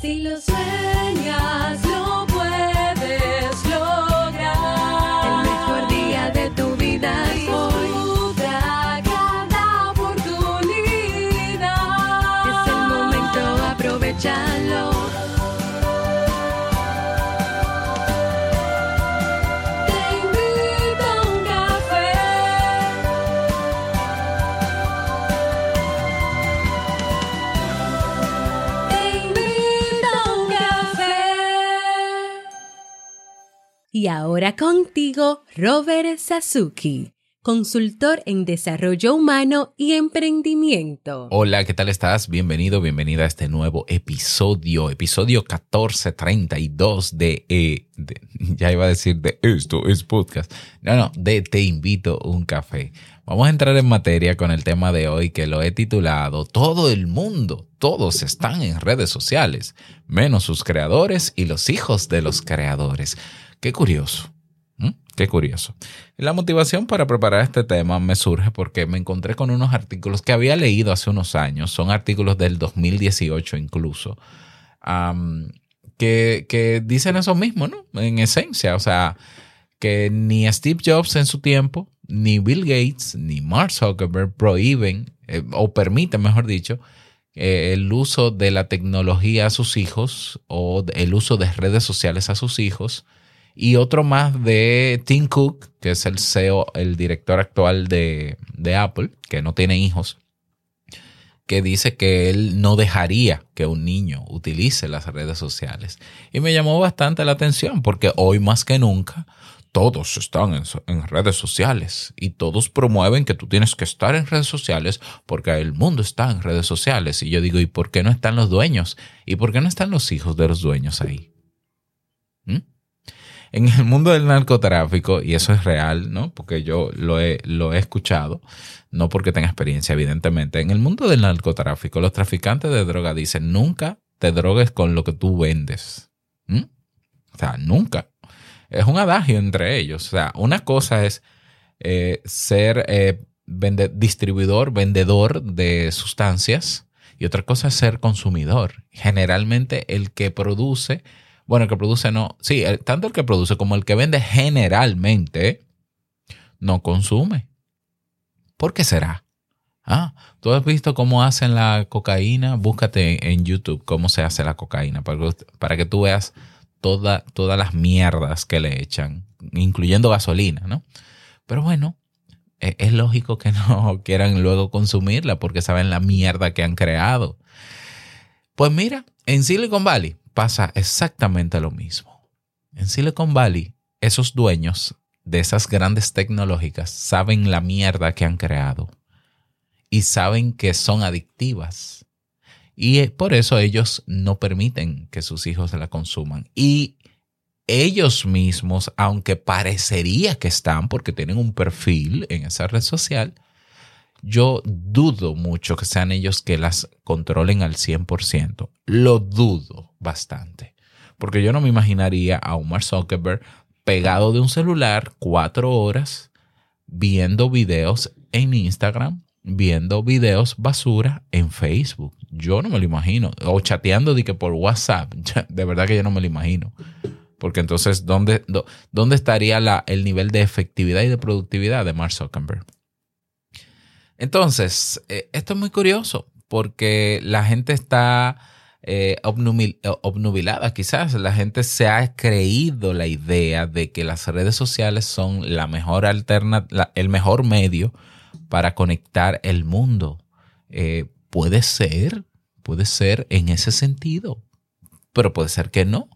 Si lo sueñas, lo Y ahora contigo, Robert Sasuki, consultor en desarrollo humano y emprendimiento. Hola, ¿qué tal estás? Bienvenido, bienvenida a este nuevo episodio, episodio 1432 de, eh, de- ya iba a decir de esto es podcast. No, no, de Te invito un café. Vamos a entrar en materia con el tema de hoy que lo he titulado Todo el mundo, todos están en redes sociales, menos sus creadores y los hijos de los creadores. Qué curioso. Qué curioso. La motivación para preparar este tema me surge porque me encontré con unos artículos que había leído hace unos años, son artículos del 2018 incluso, que, que dicen eso mismo, ¿no? En esencia, o sea, que ni Steve Jobs en su tiempo, ni Bill Gates, ni Mark Zuckerberg prohíben, eh, o permiten, mejor dicho, eh, el uso de la tecnología a sus hijos o el uso de redes sociales a sus hijos y otro más de Tim Cook, que es el CEO, el director actual de, de Apple, que no tiene hijos, que dice que él no dejaría que un niño utilice las redes sociales. Y me llamó bastante la atención porque hoy más que nunca todos están en, en redes sociales y todos promueven que tú tienes que estar en redes sociales porque el mundo está en redes sociales. Y yo digo, ¿y por qué no están los dueños? ¿Y por qué no están los hijos de los dueños ahí? ¿Mm? En el mundo del narcotráfico, y eso es real, ¿no? Porque yo lo he, lo he escuchado, no porque tenga experiencia, evidentemente. En el mundo del narcotráfico, los traficantes de droga dicen, nunca te drogues con lo que tú vendes. O sea, nunca. Es un adagio entre ellos. O sea, una cosa es eh, ser eh, vende- distribuidor, vendedor de sustancias, y otra cosa es ser consumidor. Generalmente el que produce bueno, el que produce no. Sí, tanto el que produce como el que vende generalmente no consume. ¿Por qué será? Ah, tú has visto cómo hacen la cocaína. Búscate en YouTube cómo se hace la cocaína para que, para que tú veas toda, todas las mierdas que le echan, incluyendo gasolina, ¿no? Pero bueno, e- es lógico que no quieran luego consumirla porque saben la mierda que han creado. Pues mira, en Silicon Valley pasa exactamente lo mismo. En Silicon Valley, esos dueños de esas grandes tecnológicas saben la mierda que han creado y saben que son adictivas. Y eh, por eso ellos no permiten que sus hijos la consuman. Y ellos mismos, aunque parecería que están porque tienen un perfil en esa red social, yo dudo mucho que sean ellos que las controlen al 100%. Lo dudo bastante. Porque yo no me imaginaría a un Mark Zuckerberg pegado de un celular cuatro horas viendo videos en Instagram, viendo videos basura en Facebook. Yo no me lo imagino. O chateando de que por WhatsApp. De verdad que yo no me lo imagino. Porque entonces, ¿dónde, dó- dónde estaría el nivel de efectividad y de productividad de Mark Zuckerberg? Entonces, eh, esto es muy curioso porque la gente está eh, eh, obnubilada, quizás. La gente se ha creído la idea de que las redes sociales son la mejor alterna el mejor medio para conectar el mundo. Puede ser, puede ser en ese sentido, pero puede ser que no.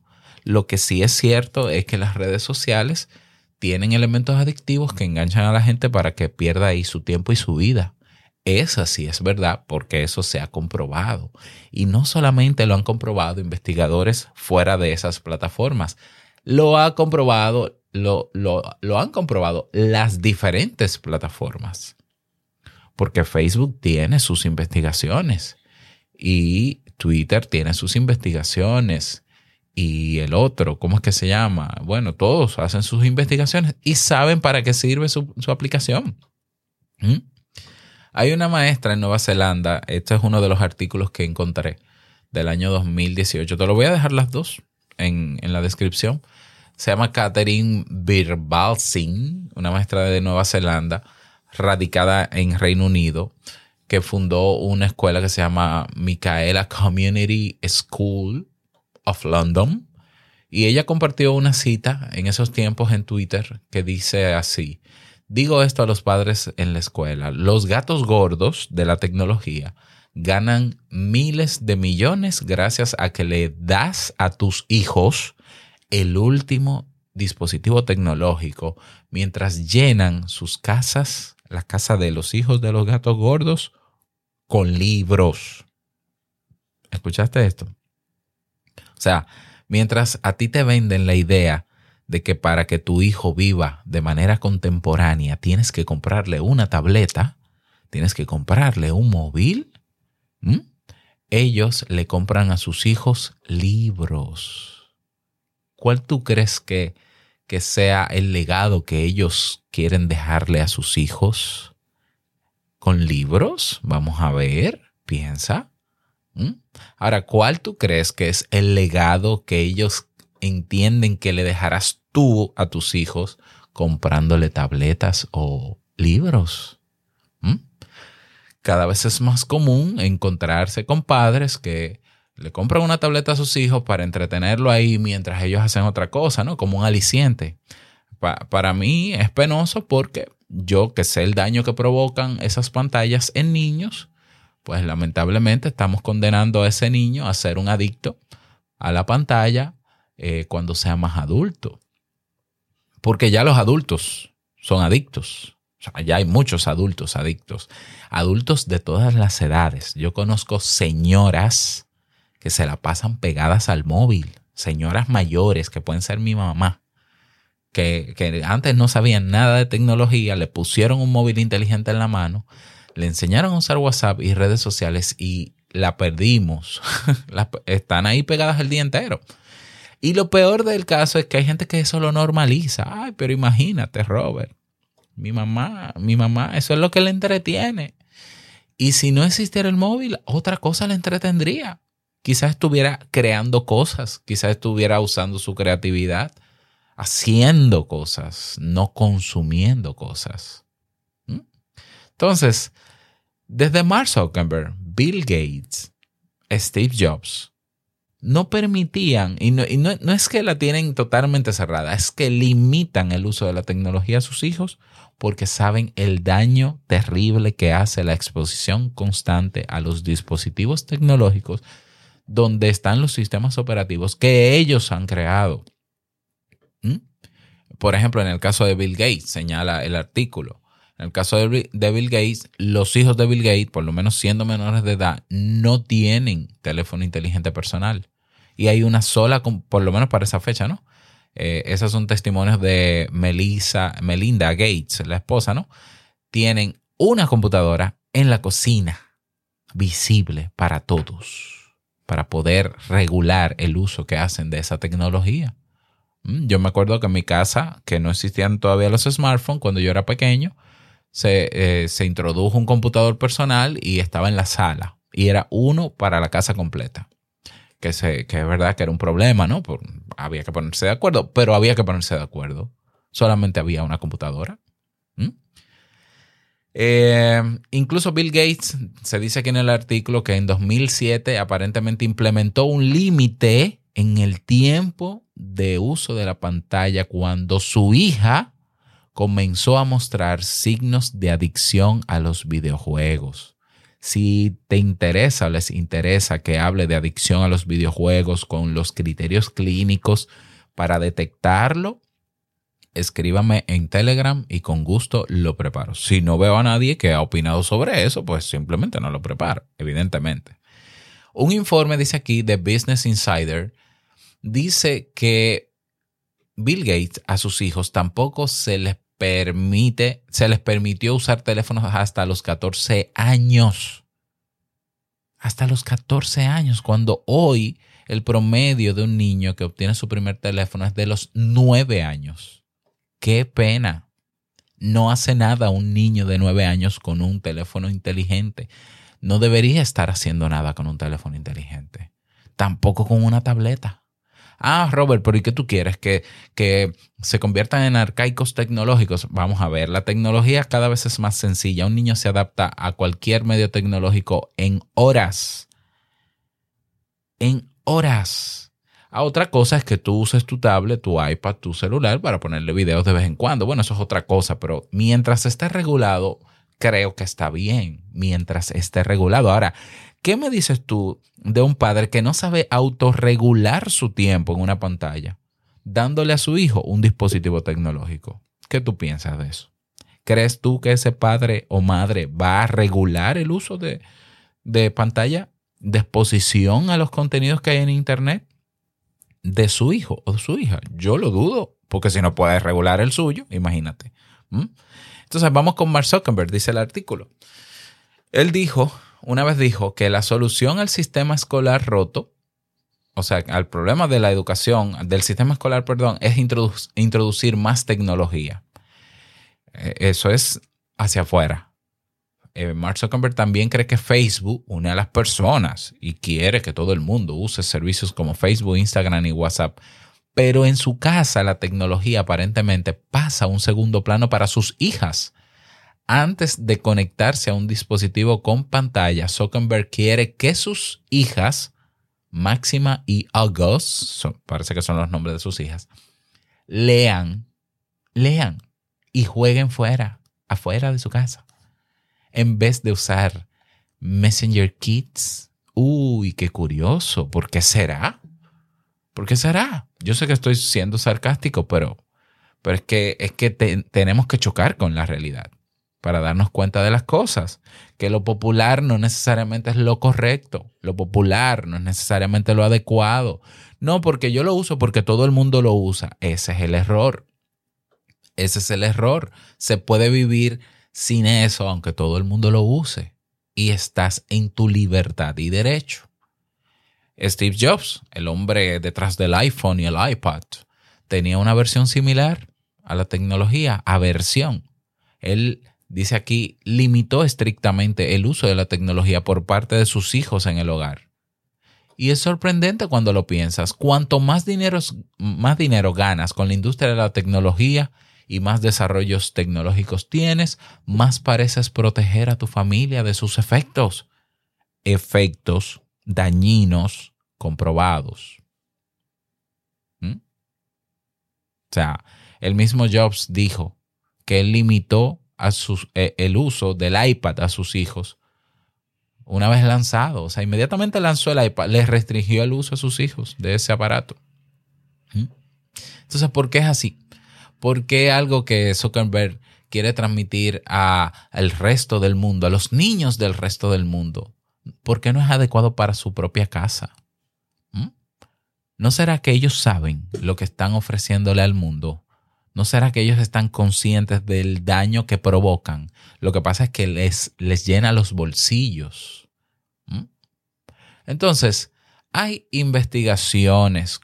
Lo que sí es cierto es que las redes sociales tienen elementos adictivos que enganchan a la gente para que pierda ahí su tiempo y su vida. Esa sí es verdad porque eso se ha comprobado. Y no solamente lo han comprobado investigadores fuera de esas plataformas, lo ha comprobado, lo, lo, lo han comprobado las diferentes plataformas. Porque Facebook tiene sus investigaciones y Twitter tiene sus investigaciones y el otro, ¿cómo es que se llama? Bueno, todos hacen sus investigaciones y saben para qué sirve su, aplicación. ¿Mm? Hay una maestra en Nueva Zelanda, este es uno de los artículos que encontré, del año 2018. Te lo voy a dejar las dos en, en la descripción. Se llama Catherine Birbalsingh, una maestra de Nueva Zelanda, radicada en Reino Unido, que fundó una escuela que se llama Micaela Community School of London. Y ella compartió una cita en esos tiempos en Twitter que dice así, digo esto a los padres en la escuela, los gatos gordos de la tecnología ganan miles de millones gracias a que le das a tus hijos el último dispositivo tecnológico mientras llenan sus casas, la casa de los hijos de los gatos gordos, con libros. ¿Escuchaste esto? O sea, mientras a ti te venden la idea de que para que tu hijo viva de manera contemporánea tienes que comprarle una tableta, tienes que comprarle un móvil, ellos le compran a sus hijos libros. ¿Cuál tú crees que, que sea el legado que ellos quieren dejarle a sus hijos? ¿Con libros? Vamos a ver, piensa. Ahora, ¿cuál tú crees que es el legado que ellos entienden que le dejarás tú a tus hijos comprándole tabletas o libros? Cada vez es más común encontrarse con padres que le compran una tableta a sus hijos para entretenerlo ahí mientras ellos hacen otra cosa, ¿no? Como un aliciente. para mí es penoso porque yo que sé el daño que provocan esas pantallas en niños, pues lamentablemente estamos condenando a ese niño a ser un adicto a la pantalla eh, cuando sea más adulto. Porque ya los adultos son adictos. ya hay muchos adultos adictos. Adultos de todas las edades. Yo conozco señoras que se la pasan pegadas al móvil. Señoras mayores que pueden ser mi mamá. Que, que antes no sabían nada de tecnología, le pusieron un móvil inteligente en la mano le enseñaron a usar WhatsApp y redes sociales y la perdimos. Están ahí pegadas el día entero. Y lo peor del caso es que hay gente que eso lo normaliza. Ay, pero imagínate, Robert. Mi mamá, mi mamá, eso es lo que le entretiene. Y si no existiera el móvil, otra cosa le entretendría. Quizás estuviera creando cosas, quizás estuviera usando su creatividad, haciendo cosas, no consumiendo cosas. Entonces, desde Mark Zuckerberg, Bill Gates, Steve Jobs, no permitían, y, no, es que la tienen totalmente cerrada, es que limitan el uso de la tecnología a sus hijos porque saben el daño terrible que hace la exposición constante a los dispositivos tecnológicos donde están los sistemas operativos que ellos han creado. ¿Mm? Por ejemplo, en el caso de Bill Gates, señala el artículo, en el caso de Bill Gates, los hijos de Bill Gates, por lo menos siendo menores de edad, no tienen teléfono inteligente personal. Y hay una sola, por lo menos para esa fecha, ¿no? Eh, esos son testimonios de Melissa, Melinda Gates, la esposa, ¿no? Tienen una computadora en la cocina, visible para todos, para poder regular el uso que hacen de esa tecnología. Mm, yo me acuerdo que en mi casa, que no existían todavía los smartphones cuando yo era pequeño, se, eh, se introdujo un computador personal y estaba en la sala. Y era uno para la casa completa. Que, se, que es verdad que era un problema, ¿no? Por, había que ponerse de acuerdo, pero había que ponerse de acuerdo. Solamente había una computadora. Eh, incluso Bill Gates, se dice aquí en el artículo que en 2007 aparentemente implementó un límite en el tiempo de uso de la pantalla cuando su hija comenzó a mostrar signos de adicción a los videojuegos. Si te interesa o les interesa que hable de adicción a los videojuegos con los criterios clínicos para detectarlo, escríbame en Telegram y con gusto lo preparo. Si no veo a nadie que ha opinado sobre eso, pues simplemente no lo preparo, evidentemente. Un informe dice aquí de Business Insider, dice que Bill Gates a sus hijos tampoco se les permite, se les permitió usar teléfonos hasta los 14 años. Hasta los 14 años, cuando hoy el promedio de un niño que obtiene su primer teléfono es de los 9 años. Qué pena. No hace nada un niño de 9 años con un teléfono inteligente. No debería estar haciendo nada con un teléfono inteligente. tampoco con una tableta. Ah, Robert, pero ¿y qué tú quieres? ¿Que, que se conviertan en arcaicos tecnológicos. Vamos a ver, la tecnología cada vez es más sencilla. Un niño se adapta a cualquier medio tecnológico en horas. En horas. A otra cosa es que tú uses tu tablet, tu iPad, tu celular para ponerle videos de vez en cuando. Bueno, eso es otra cosa, pero mientras esté regulado, creo que está bien. Mientras esté regulado. Ahora, ¿qué me dices tú de un padre que no sabe autorregular su tiempo en una pantalla, dándole a su hijo un dispositivo tecnológico? ¿Qué tú piensas de eso? ¿Crees tú que ese padre o madre va a regular el uso de, de pantalla, de exposición a los contenidos que hay en Internet? de su hijo o de su hija. Yo lo dudo, porque si no puede regular el suyo, imagínate. Entonces vamos con Mark Zuckerberg, dice el artículo. Él dijo, una vez dijo, que la solución al sistema escolar roto, o sea, al problema de la educación, del sistema escolar, perdón, es introducir más tecnología. Eh, eso es hacia afuera. Eh, Mark Zuckerberg también cree que Facebook une a las personas y quiere que todo el mundo use servicios como Facebook, Instagram y WhatsApp. Pero en su casa la tecnología aparentemente pasa a un segundo plano para sus hijas. Antes de conectarse a un dispositivo con pantalla, Zuckerberg quiere que sus hijas, Máxima y August, parece que son los nombres de sus hijas, lean, lean y jueguen fuera, afuera de su casa en vez de usar Messenger Kids. Uy, qué curioso. ¿Por qué será? ¿Por qué será? Yo sé que estoy siendo sarcástico, pero, pero es que, es que tenemos que chocar con la realidad para darnos cuenta de las cosas. Que lo popular no necesariamente es lo correcto. Lo popular no es necesariamente lo adecuado. No, porque yo lo uso porque todo el mundo lo usa. Ese es el error. Ese es el error. Se puede vivir sin eso, aunque todo el mundo lo use, y estás en tu libertad y derecho. Steve Jobs, el hombre detrás del iPhone y el iPad, tenía una versión similar a la tecnología, aversión. Él dice aquí, limitó estrictamente el uso de la tecnología por parte de sus hijos en el hogar. Y es sorprendente cuando lo piensas. Cuanto más dinero, más dinero ganas con la industria de la tecnología, y más desarrollos tecnológicos tienes, más pareces proteger a tu familia de sus efectos. Efectos dañinos comprobados. ¿Mm? O sea, el mismo Jobs dijo que él limitó eh, el uso del iPad a sus hijos una vez lanzado. O sea, inmediatamente lanzó el iPad, les restringió el uso a sus hijos de ese aparato. ¿Mm? Entonces, ¿por qué es así? ¿Por qué algo que Zuckerberg quiere transmitir al resto del mundo, a los niños del resto del mundo? ¿Por qué no es adecuado para su propia casa? ¿No será que ellos saben lo que están ofreciéndole al mundo? ¿No será que ellos están conscientes del daño que provocan? Lo que pasa es que les, les llena los bolsillos. ¿Mm? Entonces, hay investigaciones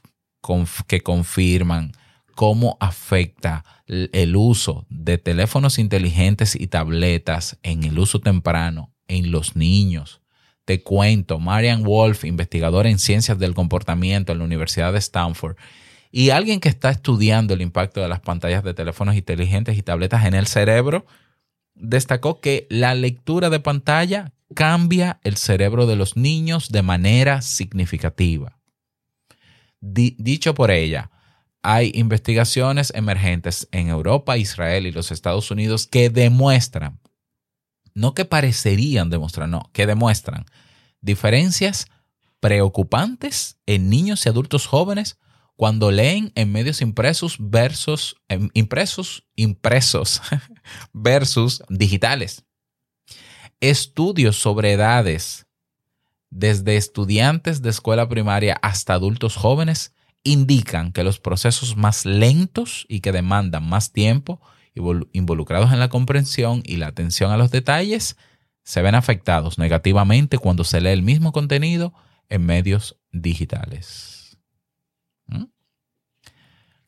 que confirman cómo afecta el uso de teléfonos inteligentes y tabletas en el uso temprano en los niños. Te cuento, Marian Wolf, investigadora en ciencias del comportamiento en la Universidad de Stanford, y alguien que está estudiando el impacto de las pantallas de teléfonos inteligentes y tabletas en el cerebro, destacó que la lectura de pantalla cambia el cerebro de los niños de manera significativa. dicho por ella, hay investigaciones emergentes en Europa, Israel y los Estados Unidos que demuestran, no que parecerían demostrar, no, que demuestran diferencias preocupantes en niños y adultos jóvenes cuando leen en medios impresos versus em, impresos impresos versus digitales. Estudios sobre edades desde estudiantes de escuela primaria hasta adultos jóvenes indican que los procesos más lentos y que demandan más tiempo involucrados en la comprensión y la atención a los detalles se ven afectados negativamente cuando se lee el mismo contenido en medios digitales. ¿Mm?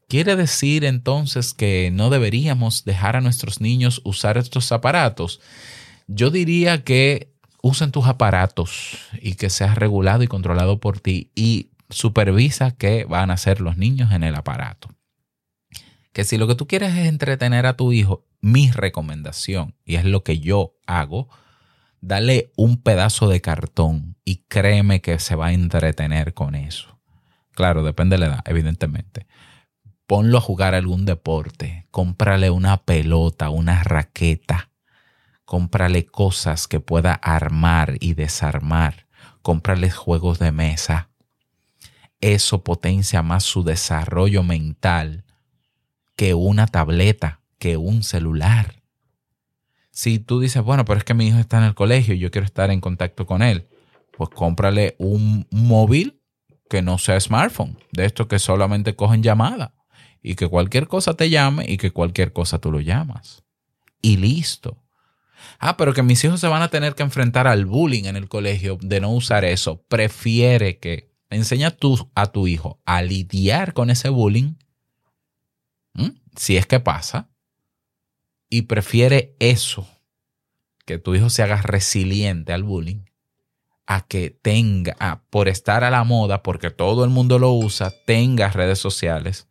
¿Quiere decir entonces que no deberíamos dejar a nuestros niños usar estos aparatos? Yo diría que usen tus aparatos y que sea regulado y controlado por ti y supervisa qué van a hacer los niños en el aparato. Que si lo que tú quieres es entretener a tu hijo, mi recomendación, y es lo que yo hago, dale un pedazo de cartón y créeme que se va a entretener con eso. Claro, depende de la edad, evidentemente. Ponlo a jugar algún deporte, cómprale una pelota, una raqueta, cómprale cosas que pueda armar y desarmar, cómprale juegos de mesa. Eso potencia más su desarrollo mental que una tableta, que un celular. Si tú dices, bueno, pero es que mi hijo está en el colegio y yo quiero estar en contacto con él, pues cómprale un móvil que no sea smartphone, de estos que solamente cogen llamada y que cualquier cosa te llame y que cualquier cosa tú lo llamas. Y listo. Ah, pero que mis hijos se van a tener que enfrentar al bullying en el colegio de no usar eso. Prefiere que enseña tú a tu hijo a lidiar con ese bullying, si es que pasa, y prefiere eso, que tu hijo se haga resiliente al bullying, a que tenga, por estar a la moda, porque todo el mundo lo usa, tenga redes sociales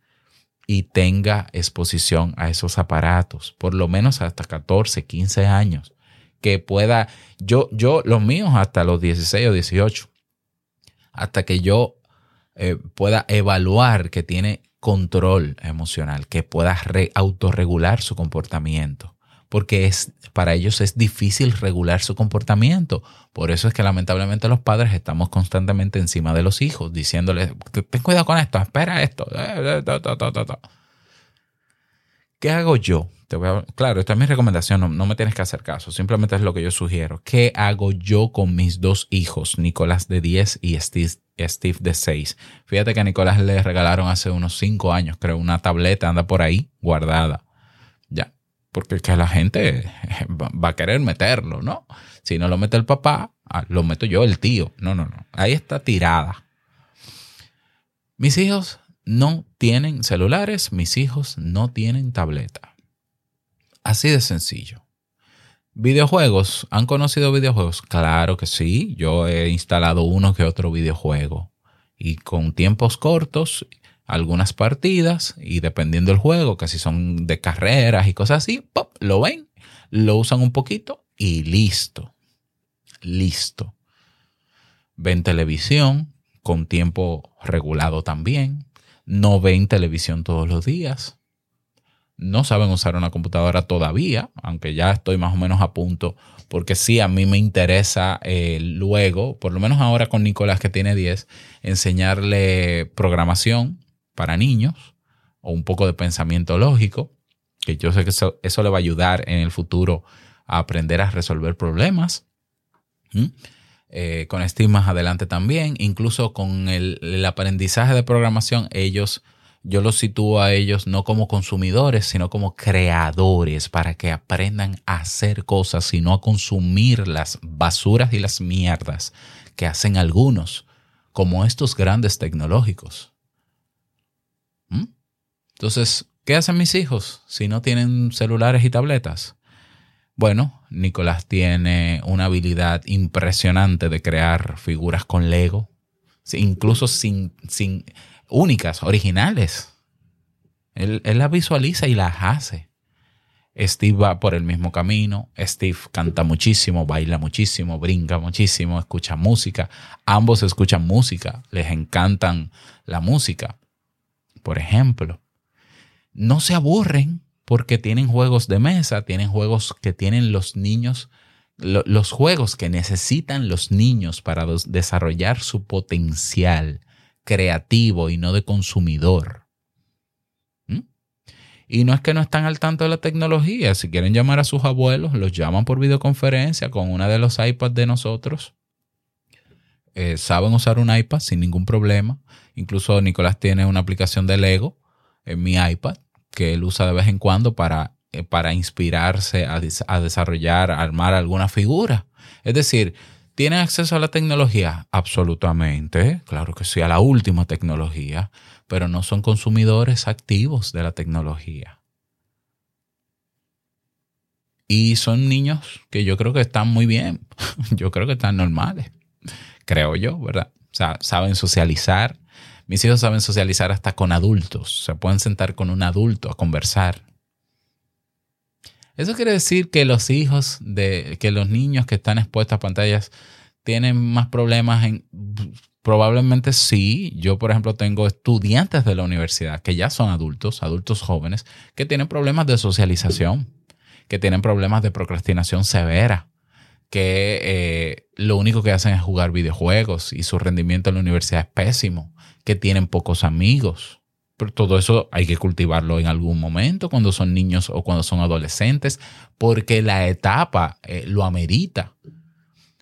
y tenga exposición a esos aparatos, por lo menos hasta 14, 15 años, que pueda, yo, yo, los míos hasta los 16 o 18, hasta que yo eh, pueda evaluar que tiene control emocional, que pueda autorregular su comportamiento, porque es, para ellos es difícil regular su comportamiento. Por eso es que lamentablemente los padres estamos constantemente encima de los hijos, diciéndoles, ten cuidado con esto, espera esto. ¿Qué hago yo? Claro, esta es mi recomendación, no, me tienes que hacer caso, simplemente es lo que yo sugiero. ¿Qué hago yo con mis dos hijos, Nicolás de 10 y Steve, de 6? Fíjate que a Nicolás le regalaron hace unos 5 años, creo, una tableta, anda por ahí guardada. Ya, porque que la gente va a querer meterlo, ¿no? Si no lo mete el papá, ah, lo meto yo, el tío. No, no, no. Ahí está tirada. Mis hijos no tienen celulares, mis hijos no tienen tableta. Así de sencillo. ¿Videojuegos? ¿Han conocido videojuegos? Claro que sí. Yo he instalado uno que otro videojuego. Y con tiempos cortos, algunas partidas. Y dependiendo del juego, que si son de carreras y cosas así, pop, lo ven, lo usan un poquito y listo. Listo. Ven televisión con tiempo regulado también. No ven televisión todos los días no saben usar una computadora todavía, aunque ya estoy más o menos a punto, porque sí, a mí me interesa eh, luego, por lo menos ahora con Nicolás que tiene 10, enseñarle programación para niños o un poco de pensamiento lógico, que yo sé que eso, le va a ayudar en el futuro a aprender a resolver problemas. Eh, con Steve más adelante también, incluso con el, el aprendizaje de programación, ellos yo los sitúo a ellos no como consumidores, sino como creadores para que aprendan a hacer cosas y no a consumir las basuras y las mierdas que hacen algunos, como estos grandes tecnológicos. ¿Mm? Entonces, ¿qué hacen mis hijos si no tienen celulares y tabletas? Bueno, Nicolás tiene una habilidad impresionante de crear figuras con Lego, incluso sin, sin únicas, originales. Él, las visualiza y las hace. Steve va por el mismo camino. Steve canta muchísimo, baila muchísimo, brinca muchísimo, escucha música. Ambos escuchan música, les encantan la música. Por ejemplo, no se aburren porque tienen juegos de mesa, tienen juegos que tienen los niños, los juegos que necesitan los niños para desarrollar su potencial creativo y no de consumidor. ¿Mm? Y no es que no están al tanto de la tecnología. Si quieren llamar a sus abuelos, los llaman por videoconferencia con una de los iPads de nosotros. Eh, saben usar un iPad sin ningún problema. Incluso Nicolás tiene una aplicación de Lego en mi iPad que él usa de vez en cuando para, eh, para inspirarse a, a desarrollar, a armar alguna figura. Es decir, ¿Tienen acceso a la tecnología? Absolutamente, claro que sí, a la última tecnología, pero no son consumidores activos de la tecnología. Y son niños que yo creo que están muy bien. Yo creo que están normales. Creo yo, ¿verdad? O sea, saben socializar. Mis hijos saben socializar hasta con adultos. Se pueden sentar con un adulto a conversar. Eso quiere decir que los hijos de, que los niños que están expuestos a pantallas tienen más problemas en, probablemente sí. Yo, por ejemplo, tengo estudiantes de la universidad que ya son adultos, adultos jóvenes, que tienen problemas de socialización que tienen problemas de procrastinación severa, que eh, lo único que hacen es jugar videojuegos y su rendimiento en la universidad es pésimo, que tienen pocos amigos. Pero todo eso hay que cultivarlo en algún momento, cuando son niños o cuando son adolescentes, porque la etapa eh, lo amerita.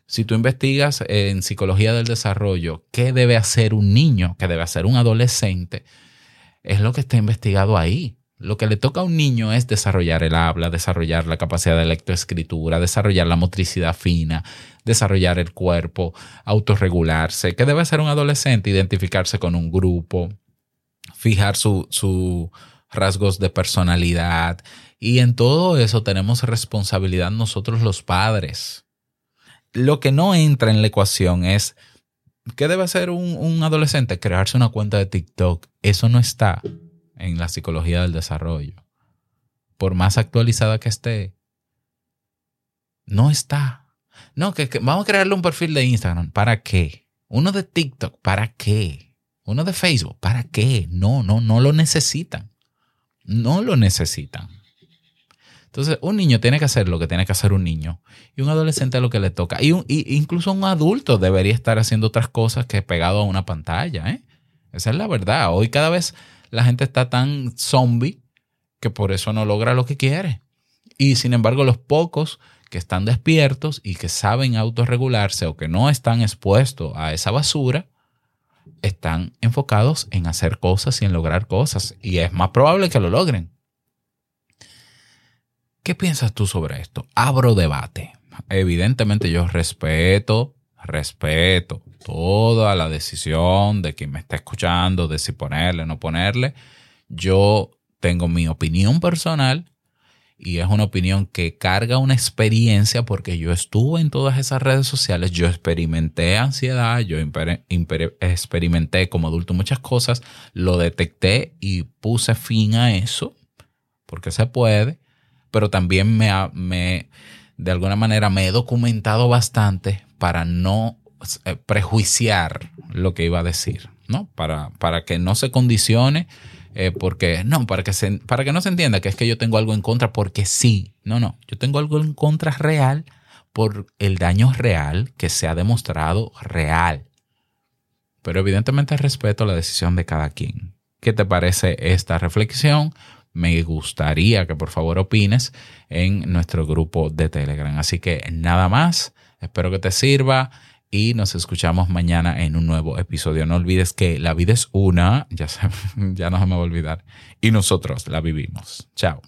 Si tú investigas en psicología del desarrollo qué debe hacer un niño, qué debe hacer un adolescente, es lo que está investigado ahí. Lo que le toca a un niño es desarrollar el habla, desarrollar la capacidad de lectoescritura, desarrollar la motricidad fina, desarrollar el cuerpo, autorregularse. ¿Qué debe hacer un adolescente? Identificarse con un grupo, fijar sus su rasgos de personalidad. Y en todo eso tenemos responsabilidad nosotros los padres. Lo que no entra en la ecuación es, ¿qué debe hacer un, un adolescente? Crearse una cuenta de TikTok. Eso no está en la psicología del desarrollo, por más actualizada que esté, no está. No, que, vamos a crearle un perfil de Instagram. ¿Para qué? Uno de TikTok. ¿Para qué? Uno de Facebook. ¿Para qué? No, no, no lo necesitan. No lo necesitan. Entonces, un niño tiene que hacer lo que tiene que hacer un niño y un adolescente lo que le toca. Y, un, incluso un adulto debería estar haciendo otras cosas que pegado a una pantalla. ¿eh? Esa es la verdad. Hoy cada vez la gente está tan zombie que por eso no logra lo que quiere. Y sin embargo, los pocos que están despiertos y que saben autorregularse o que no están expuestos a esa basura, están enfocados en hacer cosas y en lograr cosas. Y es más probable que lo logren. ¿Qué piensas tú sobre esto? Abro debate. Evidentemente yo respeto, respeto toda la decisión de quien me está escuchando, de si ponerle o no ponerle. Yo tengo mi opinión personal y es una opinión que carga una experiencia porque yo estuve en todas esas redes sociales, yo experimenté ansiedad, yo experimenté como adulto muchas cosas, lo detecté y puse fin a eso, porque se puede, pero también me, me de alguna manera me he documentado bastante para no eh, prejuiciar lo que iba a decir, ¿no? Para, para que no se condicione, eh, porque, no, para que, para que no se entienda que es que yo tengo algo en contra porque sí, no, no, yo tengo algo en contra real por el daño real que se ha demostrado real. Pero evidentemente respeto la decisión de cada quien. ¿Qué te parece esta reflexión? Me gustaría que por favor opines en nuestro grupo de Telegram. Así que nada más, espero que te sirva y nos escuchamos mañana en un nuevo episodio. No olvides que la vida es una, ya, ya no se me va a olvidar, y nosotros la vivimos. Chao.